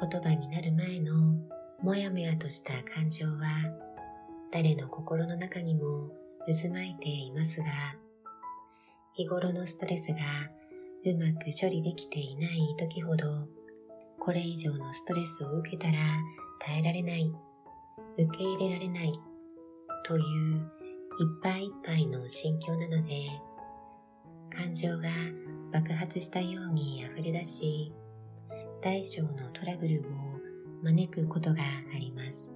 言葉になる前のもやもやとした感情は誰の心の中にも渦巻いていますが日頃のストレスがうまく処理できていない時ほどこれ以上のストレスを受けたら耐えられない受け入れられないといういっぱいいっぱいの心境なので感情が爆発したように溢れ出し大小のトラブルを招くことがあります。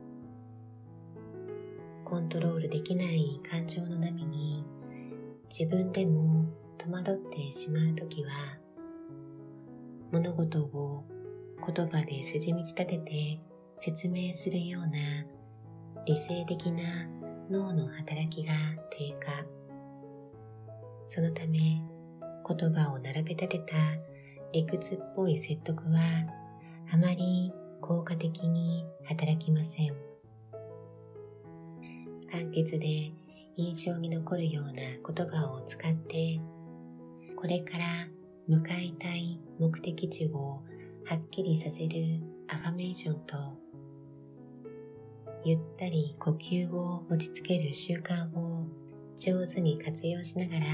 コントロールできない感情の波に自分でも戸惑ってしまうときは物事を言葉で筋道立てて説明するような理性的な脳の働きが低下。そのため言葉を並べ立てた理屈っぽい説得はあまり効果的に働きません。簡潔で印象に残るような言葉を使ってこれから向かいたい目的地をはっきりさせるアファメーションとゆったり呼吸を落ち着ける習慣を上手に活用しながら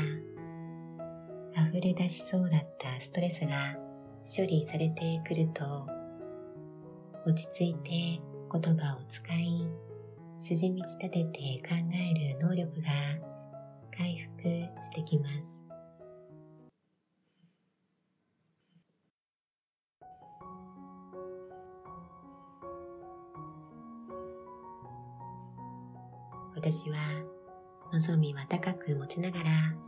溢れ出しそうだったストレスが処理されてくると落ち着いて言葉を使い筋道立てて考える能力が回復してきます。私は望みは高く持ちながら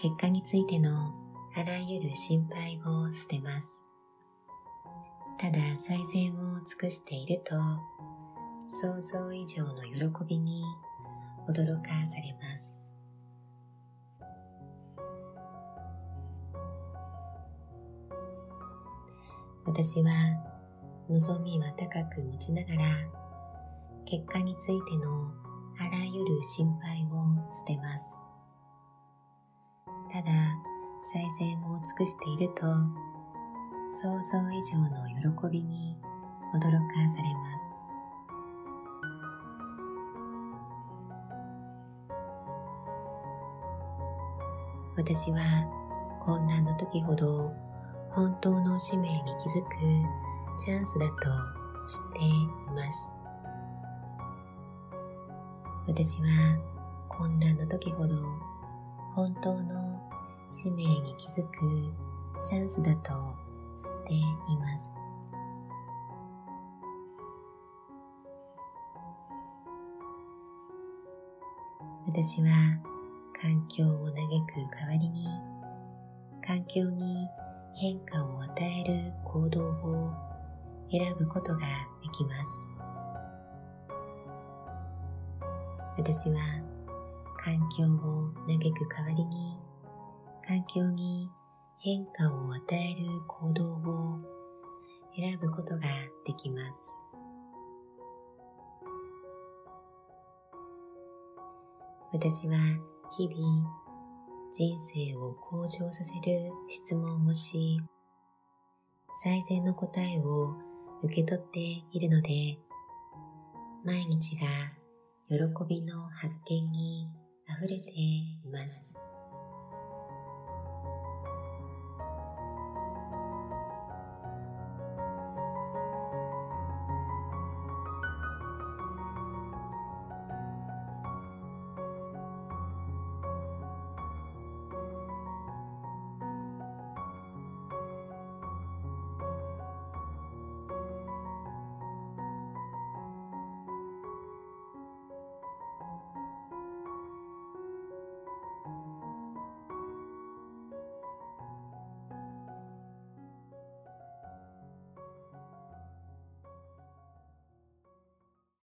結果についてのあらゆる心配を捨てます。ただ最善を尽くしていると想像以上の喜びに驚かされます。私は望みは高く持ちながら結果についてのあらゆる心配を捨てます。ただ最善を尽くしていると想像以上の喜びに驚かされます。私は混乱の時ほど本当の使命に気づくチャンスだと知っています。私は混乱の時ほど本当の使命に気づくチャンスだと知っています。私は環境を嘆く代わりに環境に変化を与える行動を選ぶことができます。私は環境を嘆く代わりに環境に変化を与える行動を選ぶことができます。私は日々人生を向上させる質問をし最善の答えを受け取っているので毎日が喜びの発見にあふれています。